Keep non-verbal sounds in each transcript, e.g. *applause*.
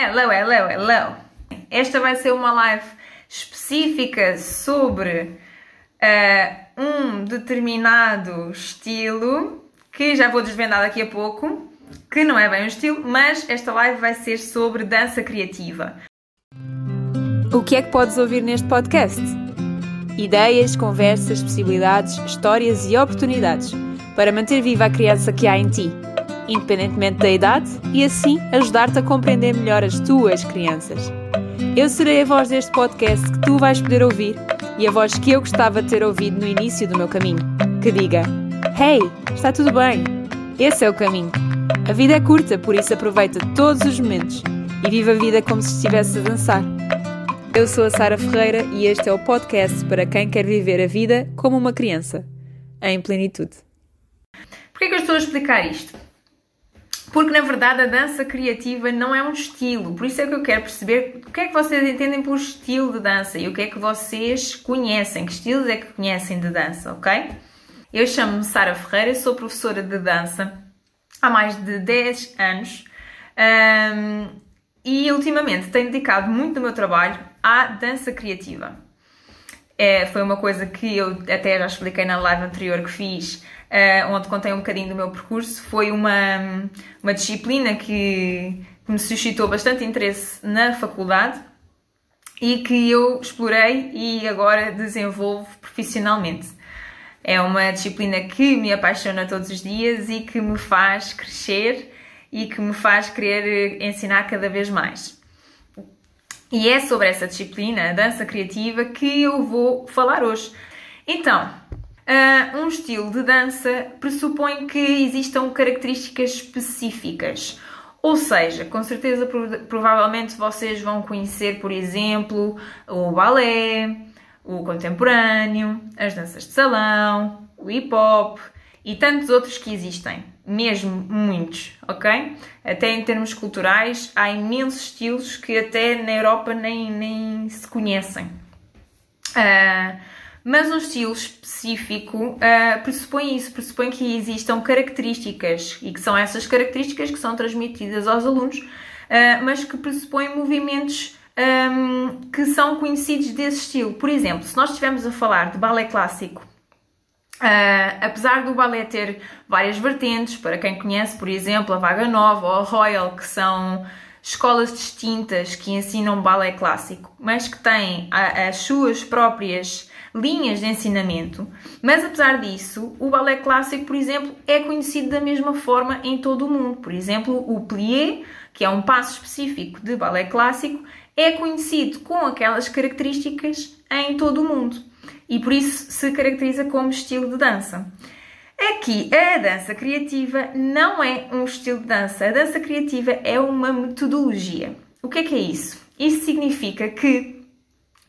Hello, hello, hello! Esta vai ser uma live específica sobre uh, um determinado estilo que já vou desvendar daqui a pouco, que não é bem um estilo, mas esta live vai ser sobre dança criativa. O que é que podes ouvir neste podcast? Ideias, conversas, possibilidades, histórias e oportunidades para manter viva a criança que há em ti independentemente da idade, e assim ajudar-te a compreender melhor as tuas crianças. Eu serei a voz deste podcast que tu vais poder ouvir e a voz que eu gostava de ter ouvido no início do meu caminho, que diga: Hey, está tudo bem? Esse é o caminho. A vida é curta, por isso aproveita todos os momentos e viva a vida como se estivesse a dançar. Eu sou a Sara Ferreira e este é o podcast para quem quer viver a vida como uma criança, em plenitude. Por que é que eu estou a explicar isto? Porque na verdade a dança criativa não é um estilo, por isso é que eu quero perceber o que é que vocês entendem por estilo de dança e o que é que vocês conhecem, que estilos é que conhecem de dança, ok? Eu chamo-me Sara Ferreira, sou professora de dança há mais de 10 anos um, e ultimamente tenho dedicado muito do meu trabalho à dança criativa. É, foi uma coisa que eu até já expliquei na live anterior que fiz uh, onde contei um bocadinho do meu percurso. Foi uma, uma disciplina que, que me suscitou bastante interesse na faculdade e que eu explorei e agora desenvolvo profissionalmente. É uma disciplina que me apaixona todos os dias e que me faz crescer e que me faz querer ensinar cada vez mais. E é sobre essa disciplina, a dança criativa, que eu vou falar hoje. Então, Uh, um estilo de dança pressupõe que existam características específicas. Ou seja, com certeza, provavelmente vocês vão conhecer, por exemplo, o balé, o contemporâneo, as danças de salão, o hip hop e tantos outros que existem, mesmo muitos, ok? Até em termos culturais, há imensos estilos que até na Europa nem, nem se conhecem. Uh, mas um estilo específico uh, pressupõe isso, pressupõe que existam características e que são essas características que são transmitidas aos alunos, uh, mas que pressupõem movimentos um, que são conhecidos desse estilo. Por exemplo, se nós estivermos a falar de balé clássico, Uh, apesar do balé ter várias vertentes, para quem conhece, por exemplo, a Vaga Nova ou a Royal, que são escolas distintas que ensinam balé clássico, mas que têm as suas próprias linhas de ensinamento, mas apesar disso, o balé clássico, por exemplo, é conhecido da mesma forma em todo o mundo. Por exemplo, o plié, que é um passo específico de balé clássico, é conhecido com aquelas características em todo o mundo e por isso se caracteriza como estilo de dança. Aqui, a dança criativa não é um estilo de dança. A dança criativa é uma metodologia. O que é que é isso? Isso significa que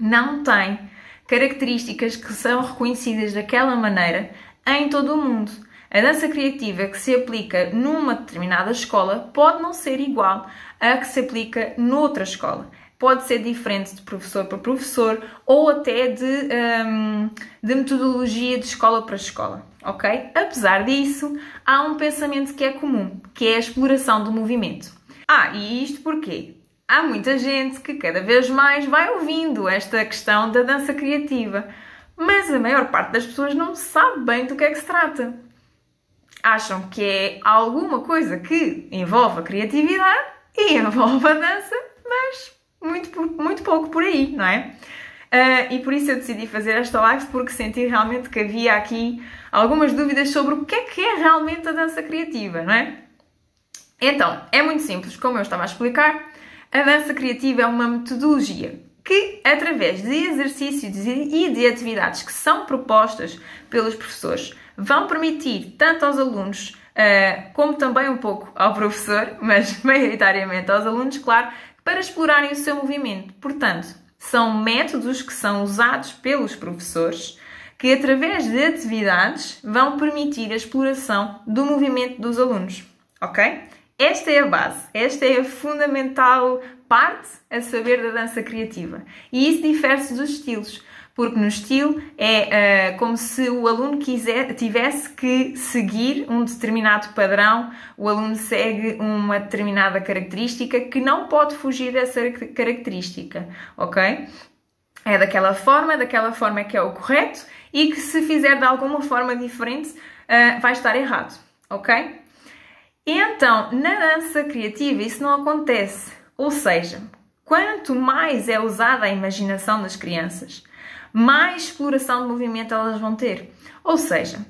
não tem características que são reconhecidas daquela maneira em todo o mundo. A dança criativa que se aplica numa determinada escola pode não ser igual à que se aplica noutra escola. Pode ser diferente de professor para professor ou até de, um, de metodologia de escola para escola, ok? Apesar disso, há um pensamento que é comum, que é a exploração do movimento. Ah, e isto porquê? há muita gente que cada vez mais vai ouvindo esta questão da dança criativa, mas a maior parte das pessoas não sabe bem do que é que se trata. Acham que é alguma coisa que envolve a criatividade e envolve a dança, mas muito, muito pouco por aí, não é? Uh, e por isso eu decidi fazer esta live porque senti realmente que havia aqui algumas dúvidas sobre o que é que é realmente a dança criativa, não é? Então, é muito simples, como eu estava a explicar. A dança criativa é uma metodologia que, através de exercícios e de atividades que são propostas pelos professores, vão permitir tanto aos alunos uh, como também um pouco ao professor, mas *laughs* maioritariamente aos alunos, claro, para explorarem o seu movimento. Portanto, são métodos que são usados pelos professores que, através de atividades, vão permitir a exploração do movimento dos alunos. Ok? Esta é a base, esta é a fundamental parte a saber da dança criativa. E isso difere-se dos estilos, porque no estilo é uh, como se o aluno quiser, tivesse que seguir um determinado padrão, o aluno segue uma determinada característica que não pode fugir dessa característica, ok? É daquela forma, daquela forma que é o correto e que se fizer de alguma forma diferente uh, vai estar errado, ok? Então, na dança criativa isso não acontece, ou seja, quanto mais é usada a imaginação das crianças, mais exploração de movimento elas vão ter. Ou seja,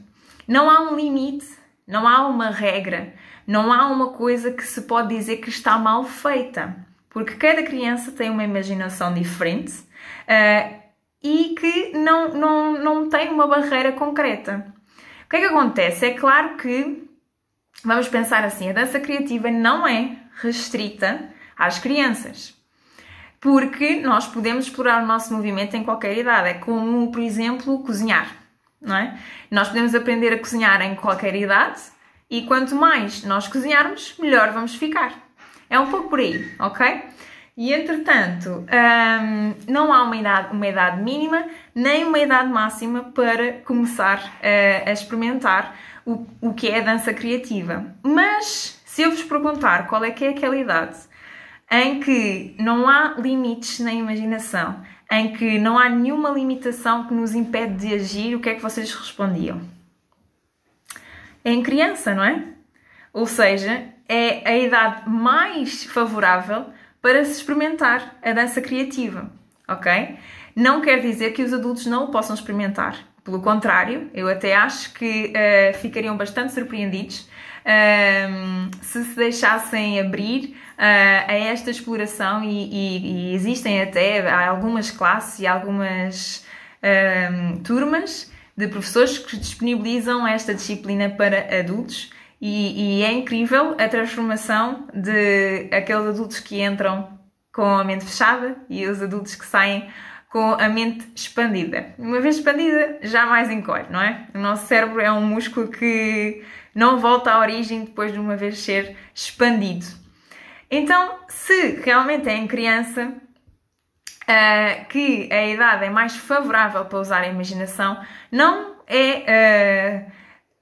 não há um limite, não há uma regra, não há uma coisa que se pode dizer que está mal feita, porque cada criança tem uma imaginação diferente uh, e que não, não, não tem uma barreira concreta. O que é que acontece? É claro que, vamos pensar assim, a dança criativa não é restrita às crianças porque nós podemos explorar o nosso movimento em qualquer idade. É como, por exemplo, cozinhar, não é? Nós podemos aprender a cozinhar em qualquer idade e quanto mais nós cozinharmos, melhor vamos ficar. É um pouco por aí, ok? E entretanto, hum, não há uma idade, uma idade mínima nem uma idade máxima para começar a, a experimentar o, o que é a dança criativa. Mas se eu vos perguntar qual é que é aquela idade em que não há limites na imaginação, em que não há nenhuma limitação que nos impede de agir, o que é que vocês respondiam? É em criança, não é? Ou seja, é a idade mais favorável para se experimentar a dança criativa, ok? Não quer dizer que os adultos não o possam experimentar. Pelo contrário, eu até acho que uh, ficariam bastante surpreendidos uh, se se deixassem abrir uh, a esta exploração e, e, e, existem até algumas classes e algumas uh, turmas de professores que disponibilizam esta disciplina para adultos e, e, é incrível a transformação de aqueles adultos que entram com a mente fechada e os adultos que saem com a mente expandida. Uma vez expandida, jamais encolhe, não é? O nosso cérebro é um músculo que não volta à origem depois de uma vez ser expandido. Então, se realmente é em criança uh, que a idade é mais favorável para usar a imaginação, não é, uh,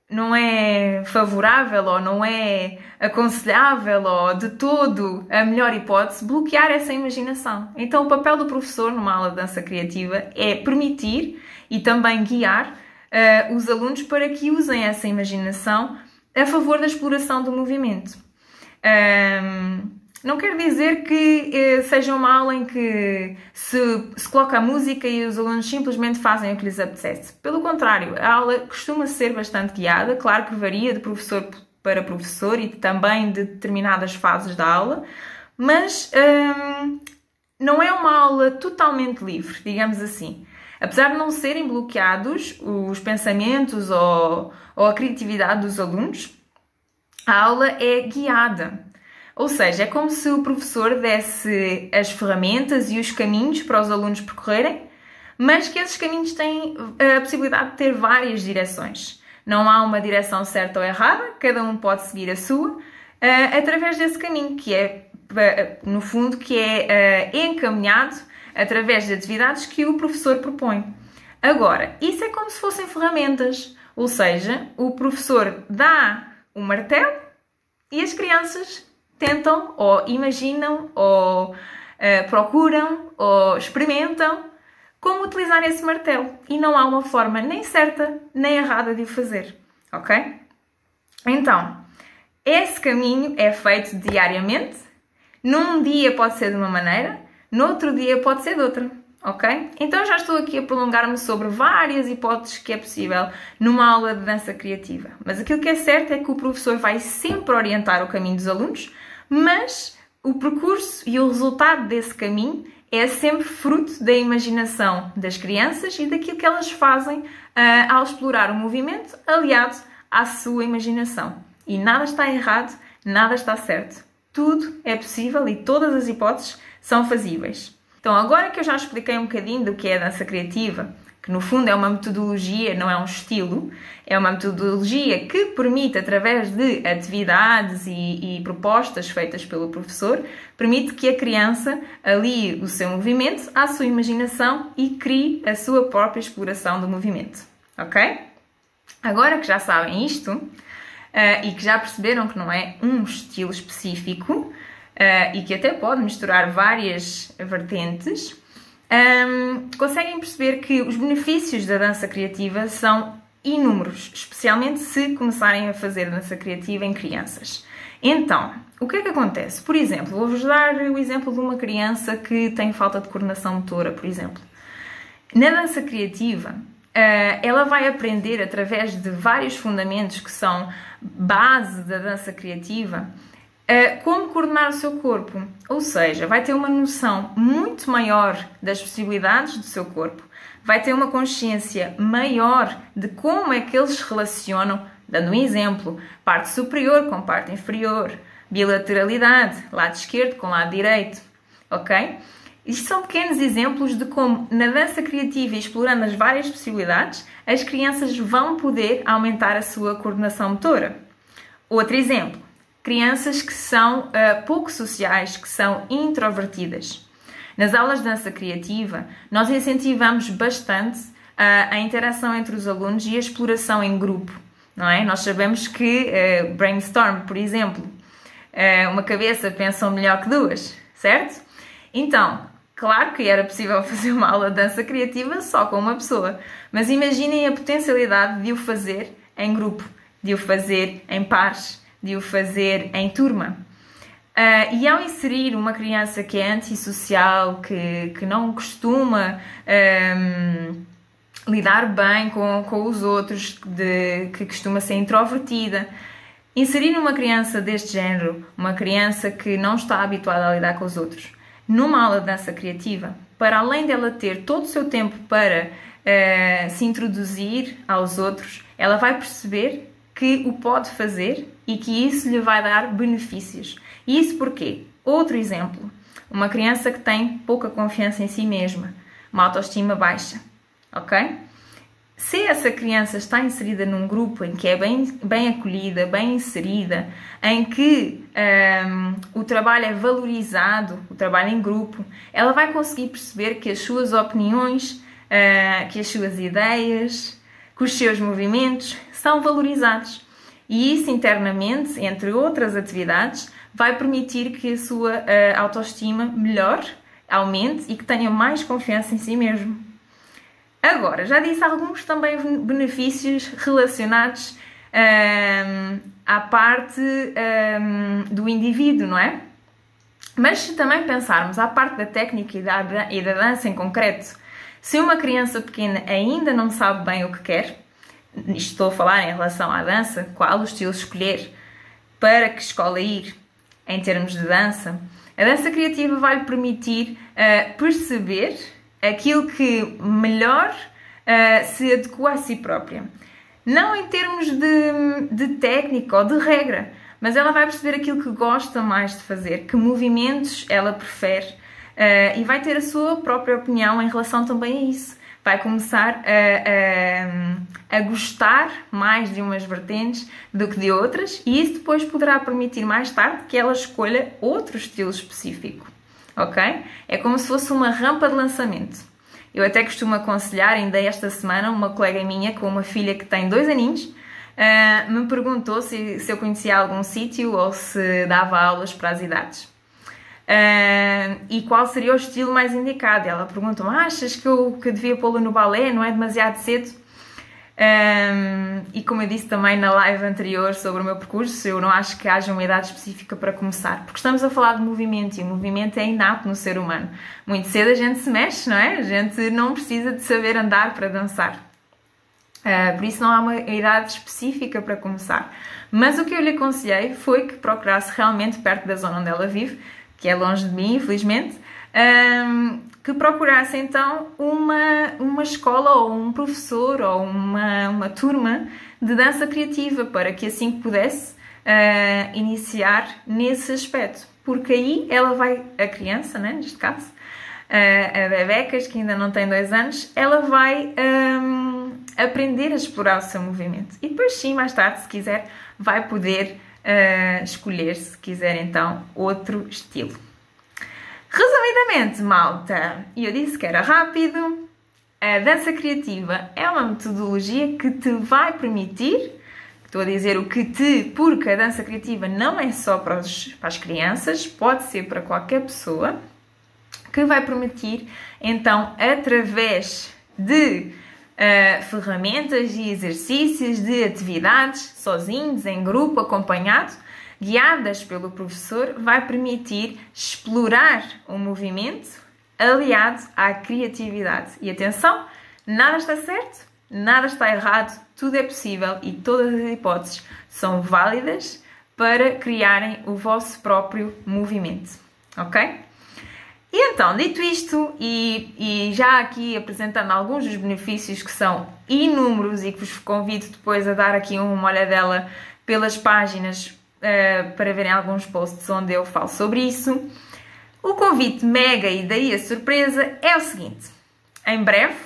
não é favorável ou não é aconselhável ou de todo a melhor hipótese bloquear essa imaginação. Então, o papel do professor numa aula de dança criativa é permitir e também guiar uh, os alunos para que usem essa imaginação a favor da exploração do movimento. Um, não quer dizer que eh, seja uma aula em que se, se coloca a música e os alunos simplesmente fazem o que lhes apetece. Pelo contrário, a aula costuma ser bastante guiada, claro que varia de professor para professor e também de determinadas fases da aula, mas não é uma aula totalmente livre, digamos assim. Apesar de não serem bloqueados os pensamentos ou, ou a criatividade dos alunos, a aula é guiada. Ou seja, é como se o professor desse as ferramentas e os caminhos para os alunos percorrerem, mas que esses caminhos têm a possibilidade de ter várias direções. Não há uma direção certa ou errada, cada um pode seguir a sua, Uh, através desse caminho, que é, uh, no fundo, que é encaminhado através de atividades que o professor propõe. Agora, isso é como se fossem ferramentas, ou seja, o professor dá um martelo e as crianças tentam ou imaginam ou uh, procuram ou experimentam como utilizar esse martelo e não há uma forma nem certa nem errada de o fazer, ok? Então, esse caminho é feito diariamente. Num dia pode ser de uma maneira, no outro dia pode ser de outra ok? Então já estou aqui a prolongar-me sobre várias hipóteses que é possível numa aula de dança criativa. Mas aquilo que é certo é que o professor vai sempre orientar o caminho dos alunos, mas o percurso e o resultado desse caminho é sempre fruto da imaginação das crianças e daquilo que elas fazem uh, ao explorar o movimento aliado à sua imaginação. E nada está errado, nada está certo. Tudo é possível e todas as hipóteses são fazíveis. Então, agora que eu já expliquei um bocadinho do que é a dança criativa, que no fundo é uma metodologia, não é um estilo, é uma metodologia que permite, através de atividades e, e, propostas feitas pelo professor, permite que a criança alie o seu movimento à sua imaginação e crie a sua própria exploração do movimento. Ok? Agora que já sabem isto uh, e que já perceberam que não é um estilo específico uh, e que até pode misturar várias vertentes, um, conseguem perceber que os benefícios da dança criativa são inúmeros, especialmente se começarem a fazer dança criativa em crianças. Então, o que é que acontece? Por exemplo, vou-vos dar o exemplo de uma criança que tem falta de coordenação motora, por exemplo. Na dança criativa, eh, ela vai aprender através de vários fundamentos que são base da dança criativa como coordenar o seu corpo. Ou seja, vai ter uma noção muito maior das possibilidades do seu corpo, vai ter uma consciência maior de como é que eles se relacionam, dando um exemplo, parte superior com parte inferior, bilateralidade, lado esquerdo com lado direito, ok? Isto são pequenos exemplos de como, na dança criativa e explorando as várias possibilidades, as crianças vão poder aumentar a sua coordenação motora. Outro exemplo: crianças que são uh, pouco sociais, que são introvertidas. Nas aulas de dança criativa, nós incentivamos bastante uh, a interação entre os alunos e a exploração em grupo, não é? Nós sabemos que uh, brainstorm, por exemplo, uma cabeça pensa melhor que duas, certo? Então, claro que era possível *laughs* fazer uma aula de dança criativa só com uma pessoa, mas imaginem a potencialidade de o fazer em grupo, de o fazer em pares, de o fazer em turma. Uh, e ao inserir uma criança que é antissocial, que, que não costuma um, lidar bem com, com os outros, de, que costuma ser introvertida, inserir uma criança deste género, uma criança que não está habituada a lidar com os outros, numa aula de dança criativa, para além dela ter todo o seu tempo para uh, se introduzir aos outros, ela vai perceber que o pode fazer e que isso lhe vai dar benefícios. E isso porquê? Outro exemplo, uma criança que tem pouca confiança em si mesma, uma autoestima baixa, ok? Se essa criança está inserida num grupo em que é bem, bem acolhida, bem inserida, em que um, o trabalho é valorizado, o trabalho em grupo, ela vai conseguir perceber que as suas opiniões, uh, que as suas ideias, que os seus movimentos são valorizados. E isso internamente, entre outras atividades, vai permitir que a sua uh, autoestima melhore, aumente e que tenha mais confiança em si mesmo. Agora, já disse alguns também benefícios relacionados um, ehm, à parte um, ehm, do indivíduo, não é? Mas se também pensarmos à parte da técnica e da, e da dança em concreto, se uma criança pequena ainda não sabe bem o que quer, estou a falar em relação à dança, qual o estilo escolher, para que escola ir em termos de dança, a dança criativa vai lhe permitir uh, perceber aquilo que melhor uh, se adequa a si própria. Não em termos de, de técnica ou de regra, mas ela vai perceber aquilo que gosta mais de fazer, que movimentos ela prefere uh, e vai ter a sua própria opinião em relação também a isso vai começar a, a, a, gostar mais de umas vertentes do que de outras, e isso depois poderá permitir mais tarde que ela escolha outro estilo específico. Ok? É como se fosse uma rampa de lançamento. Eu até costumo aconselhar, ainda esta semana, uma colega minha com uma filha que tem dois aninhos. Uh, me perguntou se, se eu conhecia algum sítio ou se dava aulas para as idades. Uh, e qual seria o estilo mais indicado? Ela perguntou-me: achas que eu, que devia pô-lo no balé? Não é demasiado cedo? Um, e como eu disse também na live anterior sobre o meu percurso, eu não acho que haja uma idade específica para começar, porque estamos a falar de movimento e o movimento é inato no ser humano. Muito cedo a gente se mexe, não é? A gente não precisa de saber andar para dançar. Uh, por isso não há uma idade específica para começar. Mas o que eu lhe aconselhei foi que procurasse realmente perto da zona onde ela vive que é longe de mim, infelizmente, um, que procurasse então uma, uma escola ou um professor ou uma, uma turma de dança criativa para que assim pudesse uh, iniciar nesse aspecto. Porque aí ela vai, a criança, né, neste caso, a Bebecas, que ainda não tem dois anos, ela vai um, aprender a explorar o seu movimento. E depois, sim, mais tarde, se quiser, vai poder uh, escolher, se quiser, então, outro estilo. Resumidamente, malta, e eu disse que era rápido, a dança criativa é uma metodologia que te vai permitir, estou a dizer o que te, porque a dança criativa não é só para, para as crianças, pode ser para qualquer pessoa, que vai permitir, então, através de uh, ferramentas e exercícios, de atividades, sozinhos, em grupo, acompanhado, guiadas pelo professor, vai permitir explorar o movimento aliado à criatividade. E atenção, nada está certo, nada está errado, tudo é possível e todas as hipóteses são válidas para criarem o vosso próprio movimento, ok? E então, dito isto, e, e, já aqui apresentando alguns dos benefícios que são inúmeros e que vos convido depois a dar aqui uma olhadela pelas páginas uh, para verem alguns posts onde eu falo sobre isso, o convite mega e daí a surpresa é o seguinte: em breve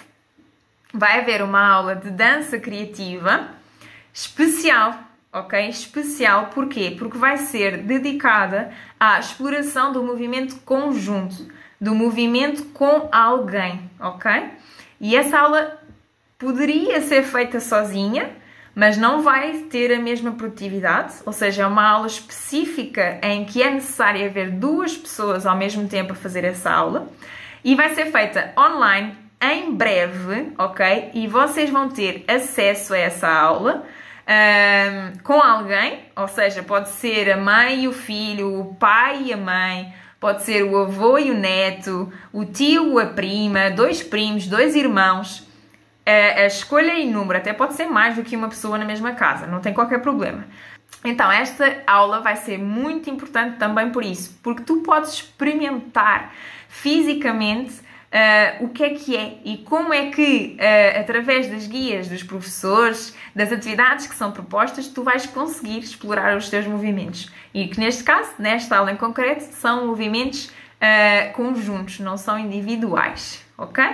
vai haver uma aula de dança criativa especial ok? Especial, porquê? Porque vai ser dedicada à exploração do movimento conjunto do movimento com alguém, ok? E essa aula poderia ser feita sozinha, mas não vai ter a mesma produtividade, ou seja, é uma aula específica em que é necessário haver duas pessoas ao mesmo tempo a fazer essa aula e vai ser feita online em breve, ok? E vocês vão ter acesso a essa aula. Um, com alguém, ou seja, pode ser a mãe e o filho, o pai e a mãe, Pode ser o avô e o neto, o tio, a prima, dois primos, dois irmãos. A, a escolha é inúmera, até pode ser mais do que uma pessoa na mesma casa, não tem qualquer problema. Então, esta aula vai ser muito importante também por isso, porque tu podes experimentar fisicamente uh, o que é que é e como é que, uh, através das guias dos professores, das atividades que são propostas, tu vais conseguir explorar os teus movimentos. E que neste caso, nesta aula em concreto, são movimentos uh, conjuntos, não são individuais, ok?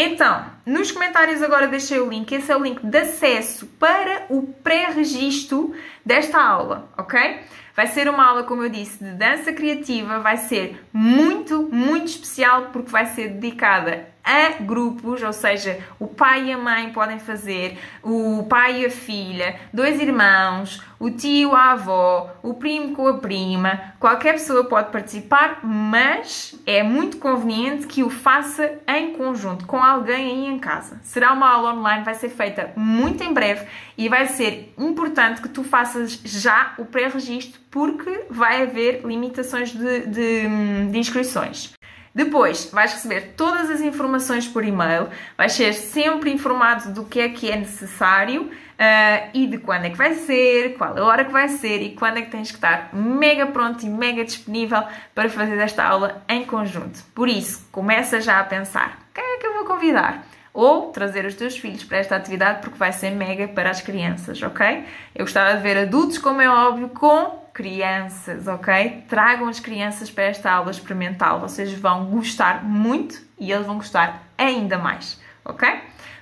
Então, nos comentários agora deixei o link, esse é o link de acesso para o pré-registro desta aula, ok? Vai ser uma aula, como eu disse, de dança criativa, vai ser muito, muito especial porque vai ser dedicada a grupos, ou seja, o pai e a mãe podem fazer, o pai e a filha, dois irmãos, o tio, a avó, o primo com a prima, qualquer pessoa pode participar, mas é muito conveniente que o faça em conjunto, com alguém aí em casa. Será uma aula online, vai ser feita muito em breve e vai ser importante que tu faças já o pré-registro porque vai haver limitações de, de, de inscrições. Depois, vais receber todas as informações por e-mail, vais ser sempre informado do que é que é necessário uh, e de quando é que vai ser, qual a hora que vai ser e quando é que tens que estar mega pronto e mega disponível para fazer esta aula em conjunto. Por isso, começa já a pensar: quem é que eu vou convidar? Ou trazer os teus filhos para esta atividade porque vai ser mega para as crianças, ok? Eu gostava de ver adultos, como é óbvio, com crianças, ok? Tragam as crianças para esta aula experimental, vocês vão gostar muito e eles vão gostar ainda mais, ok?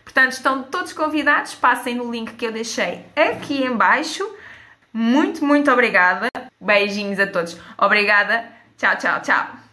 Portanto, estão todos convidados, passem no link que eu deixei aqui embaixo. Muito, muito obrigada. Beijinhos a todos. Obrigada. Tchau, tchau, tchau.